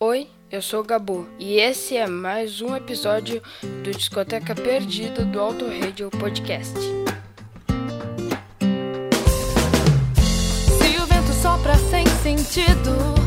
Oi, eu sou o Gabu e esse é mais um episódio do Discoteca Perdida do Auto Radio Podcast. Se o vento sopra sem sentido,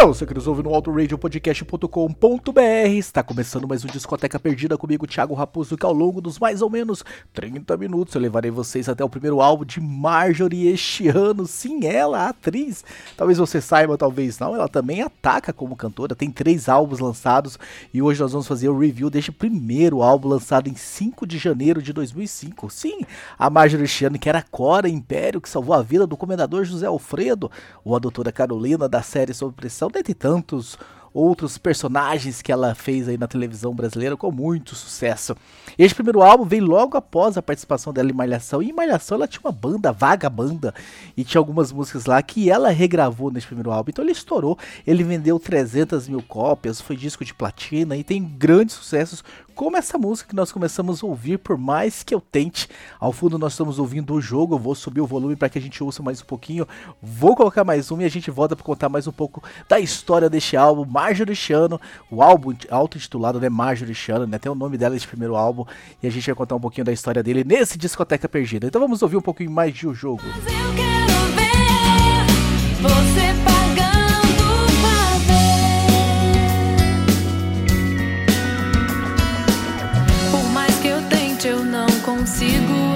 Pra você que nos ouve no autoradiopodcast.com.br, está começando mais um Discoteca Perdida comigo, Thiago Raposo, que ao longo dos mais ou menos 30 minutos eu levarei vocês até o primeiro álbum de Marjorie este ano. Sim, ela, a atriz. Talvez você saiba, talvez não, ela também ataca como cantora, tem três álbuns lançados e hoje nós vamos fazer o review deste primeiro álbum lançado em 5 de janeiro de 2005. Sim, a Marjorie este ano, que era Cora Império, que salvou a vida do comendador José Alfredo, ou a doutora Carolina da série Sob Pressão, dentre tantos outros personagens que ela fez aí na televisão brasileira com muito sucesso. Este primeiro álbum veio logo após a participação dela em Malhação, e em Malhação ela tinha uma banda, vaga banda, e tinha algumas músicas lá que ela regravou nesse primeiro álbum, então ele estourou, ele vendeu 300 mil cópias, foi disco de platina e tem grandes sucessos, como essa música que nós começamos a ouvir, por mais que eu tente. Ao fundo nós estamos ouvindo o jogo, eu vou subir o volume para que a gente ouça mais um pouquinho, vou colocar mais um e a gente volta para contar mais um pouco da história deste álbum, Marjorie Chano, o álbum auto-intitulado, né, Marjorie Chano, né, tem o nome dela esse primeiro álbum, e a gente vai contar um pouquinho da história dele nesse Discoteca Perdida. Então vamos ouvir um pouquinho mais de o jogo. Mas eu quero ver você consigo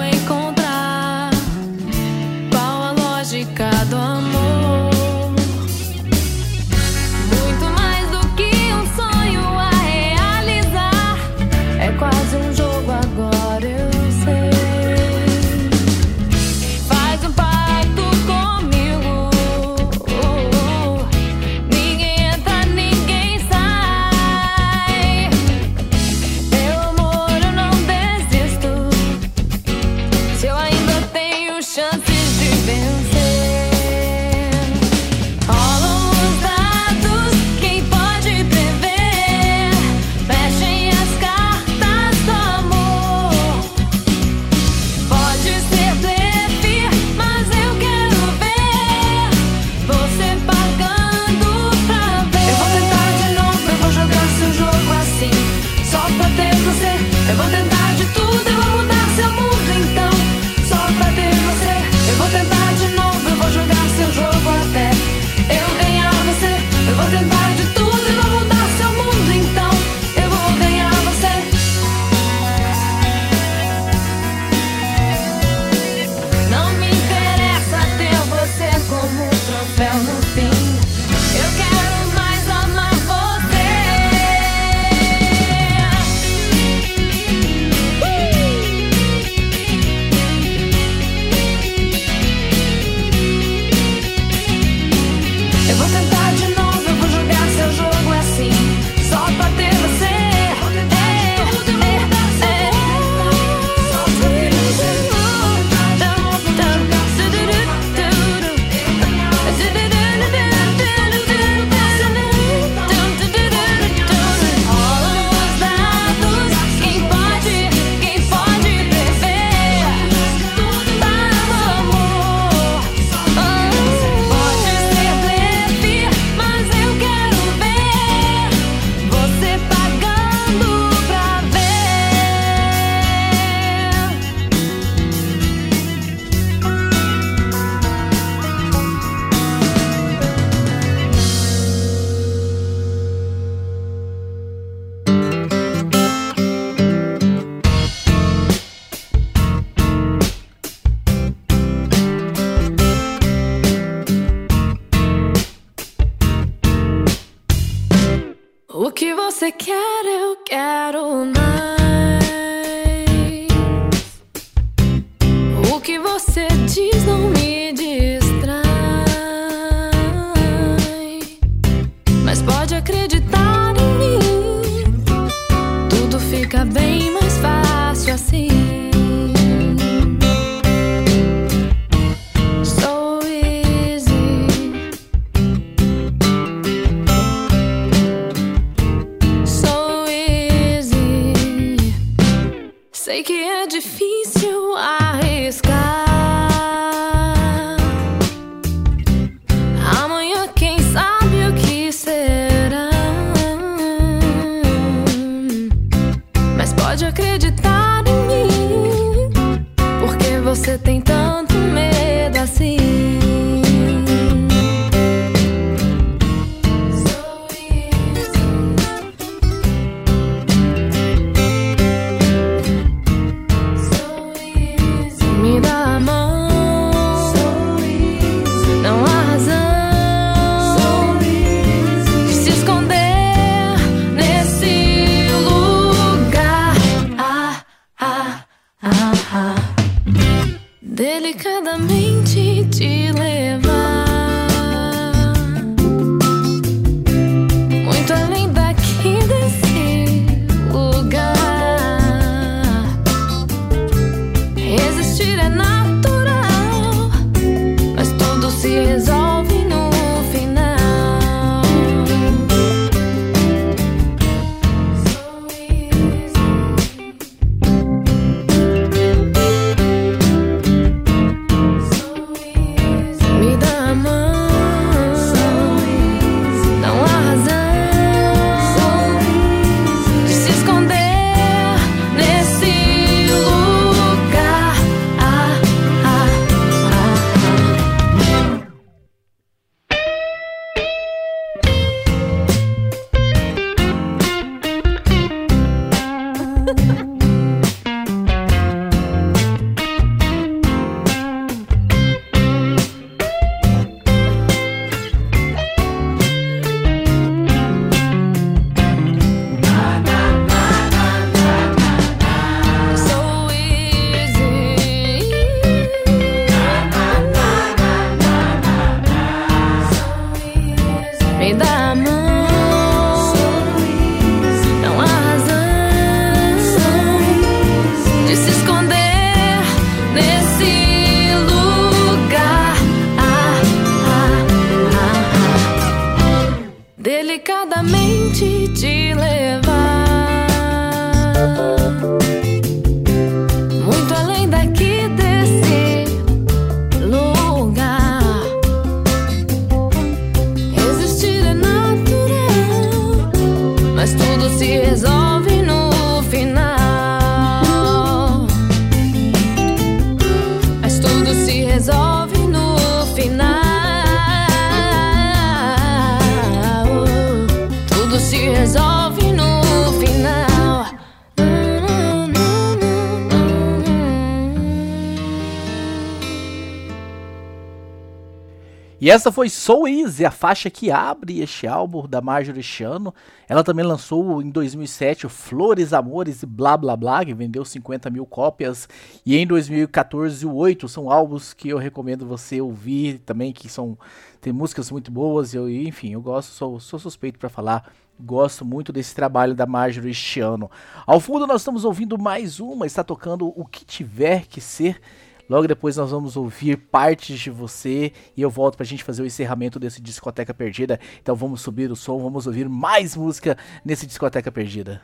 E essa foi So Easy, a faixa que abre este álbum da Marjorie Chiano. Ela também lançou em 2007 o Flores, Amores e Blá Blá Blá, que vendeu 50 mil cópias. E em 2014 o Oito são álbuns que eu recomendo você ouvir também, que são tem músicas muito boas. Eu, enfim, eu gosto, sou, sou suspeito para falar. Gosto muito desse trabalho da Marjorie Chiano. Ao fundo nós estamos ouvindo mais uma, está tocando O Que Tiver Que Ser. Logo depois nós vamos ouvir partes de você e eu volto pra gente fazer o encerramento desse Discoteca Perdida. Então vamos subir o som, vamos ouvir mais música nesse Discoteca Perdida.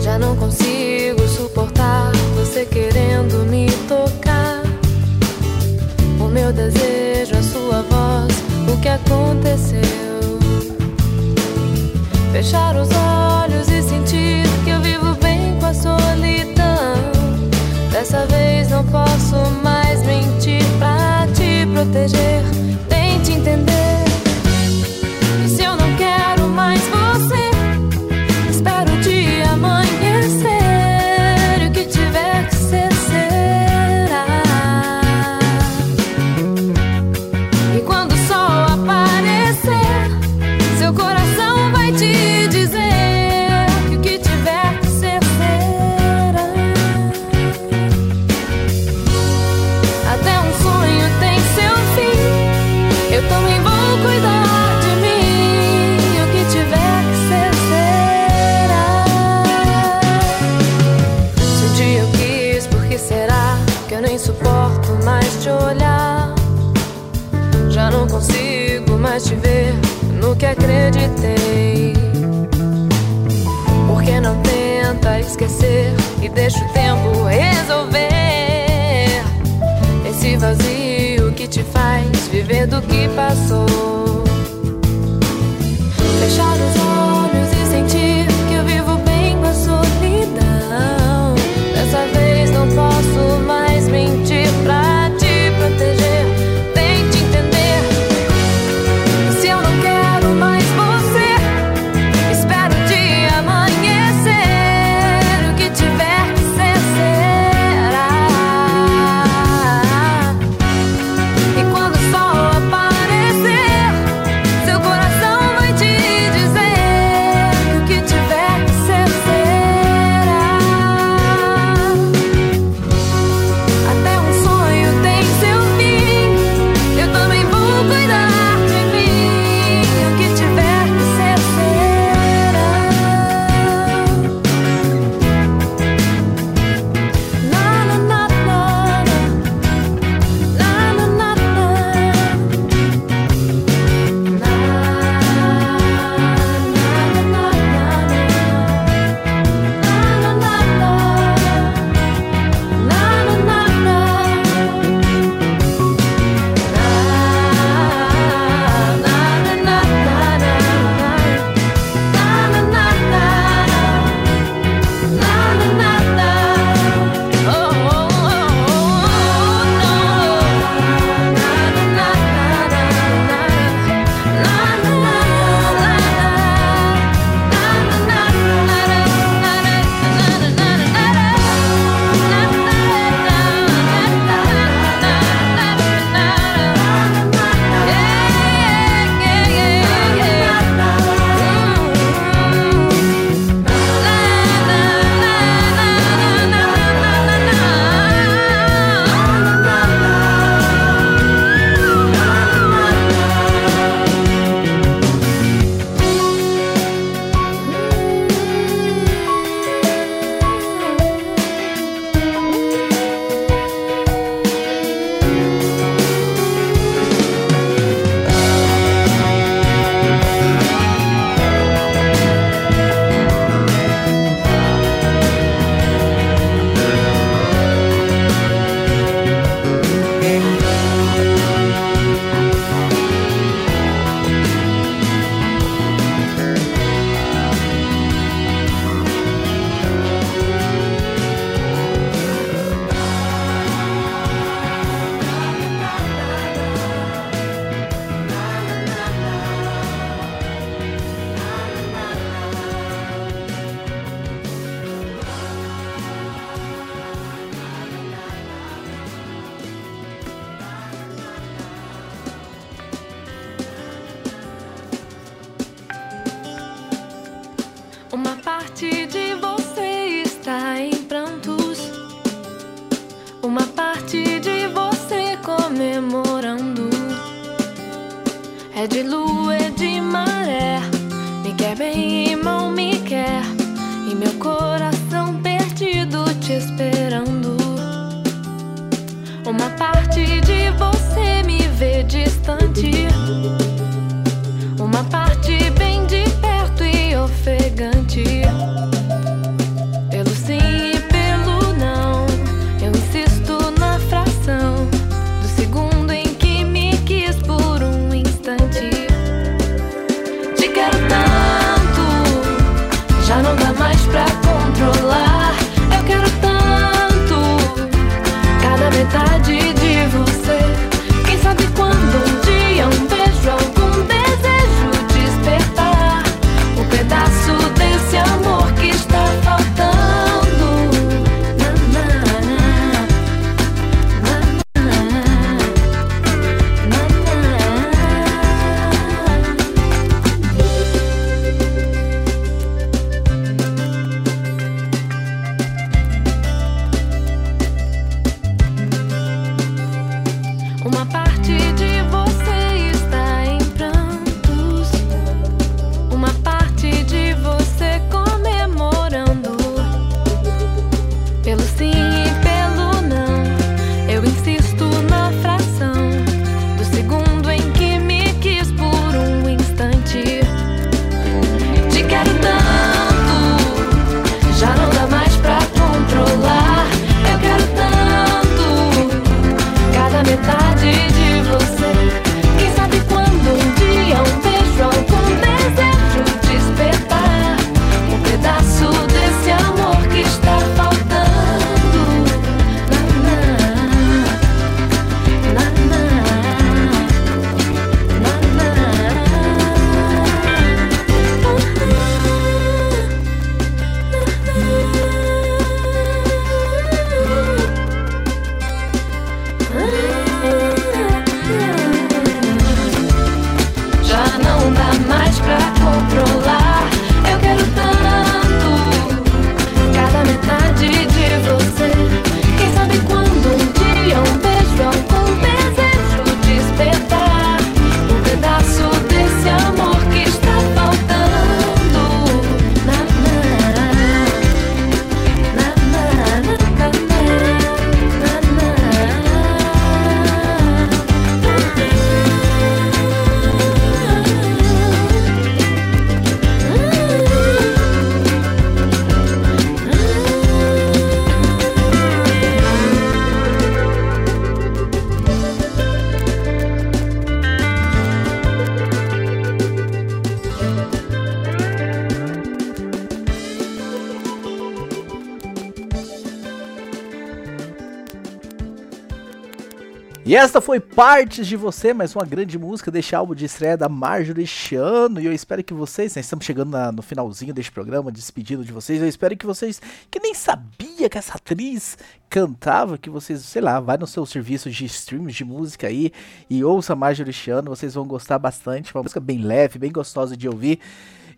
Já não consigo suportar você querendo me tocar. O meu desejo, a sua voz, o que aconteceu? Fechar os olhos e sentir posso mais mentir pra te proteger. Do E esta foi Partes de Você, mais uma grande música deste álbum de estreia da Marjorie Chiano. E eu espero que vocês, né, estamos chegando na, no finalzinho deste programa, despedido de vocês. Eu espero que vocês, que nem sabia que essa atriz cantava, que vocês, sei lá, vai no seu serviço de streams de música aí e ouça Marjorie Chiano, vocês vão gostar bastante. Uma música bem leve, bem gostosa de ouvir.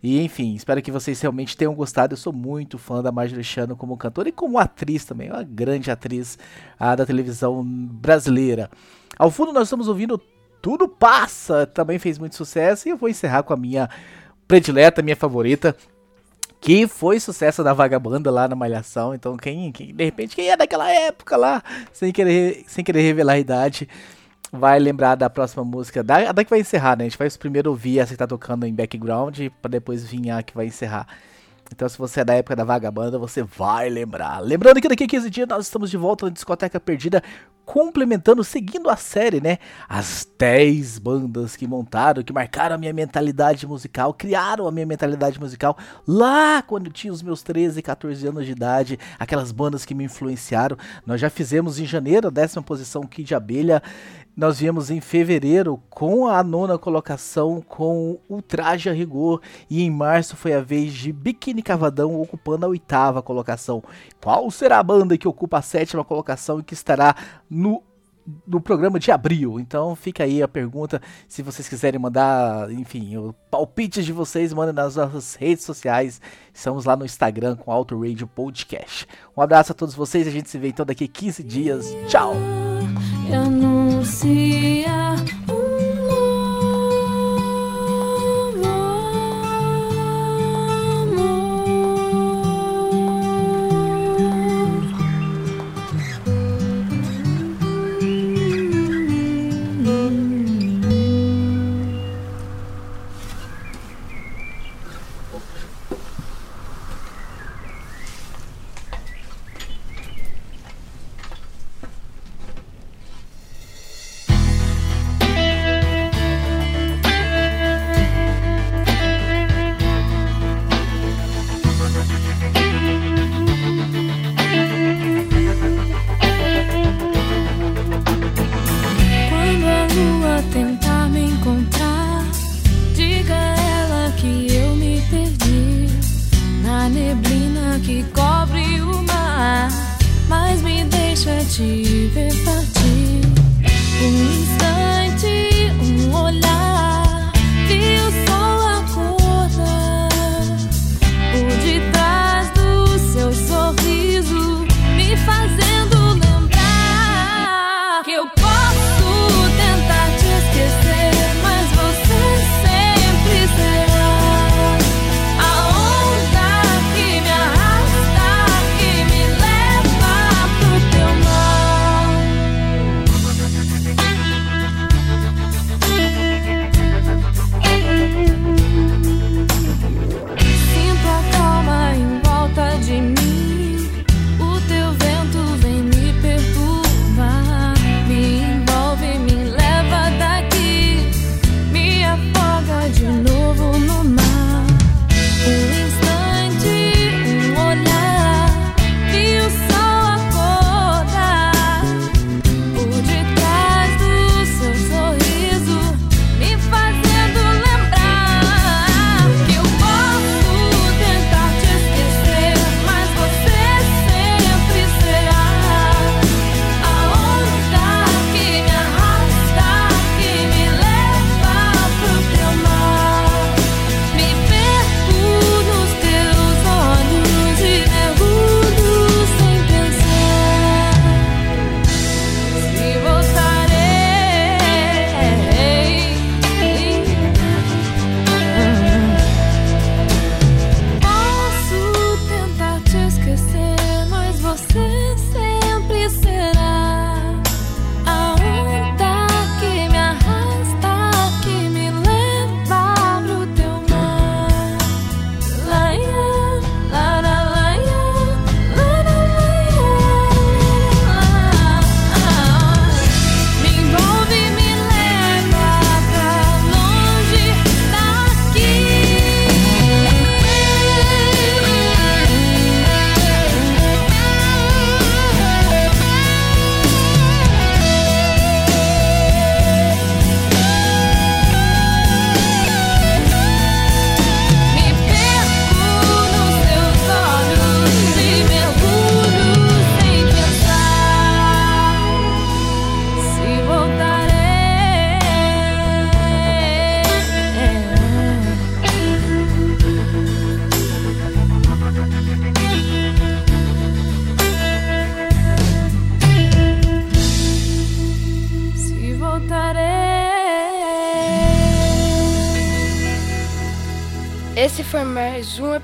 E enfim, espero que vocês realmente tenham gostado. Eu sou muito fã da Marjorie Chano como cantora e como atriz também, uma grande atriz ah, da televisão brasileira. Ao fundo nós estamos ouvindo Tudo Passa, também fez muito sucesso e eu vou encerrar com a minha predileta, minha favorita, que foi sucesso da Vagabanda lá na Malhação. Então, quem, quem, de repente, quem é daquela época lá, sem querer, sem querer revelar a idade, vai lembrar da próxima música, da, da que vai encerrar, né? A gente vai primeiro ouvir essa que tá tocando em background, para depois vir a que vai encerrar. Então, se você é da época da Vagabanda, você vai lembrar. Lembrando que daqui a 15 dias nós estamos de volta na Discoteca Perdida, complementando, seguindo a série, né? As 10 bandas que montaram, que marcaram a minha mentalidade musical, criaram a minha mentalidade musical lá quando eu tinha os meus 13, 14 anos de idade, aquelas bandas que me influenciaram. Nós já fizemos em janeiro a décima posição Kid Abelha nós viemos em fevereiro com a nona colocação com o traje a rigor e em março foi a vez de Biquíni Cavadão ocupando a oitava colocação. Qual será a banda que ocupa a sétima colocação e que estará no no programa de abril. Então fica aí a pergunta. Se vocês quiserem mandar, enfim, o palpite de vocês, mandem nas nossas redes sociais. Estamos lá no Instagram com Auto Radio Podcast. Um abraço a todos vocês. A gente se vê então daqui 15 dias. Tchau!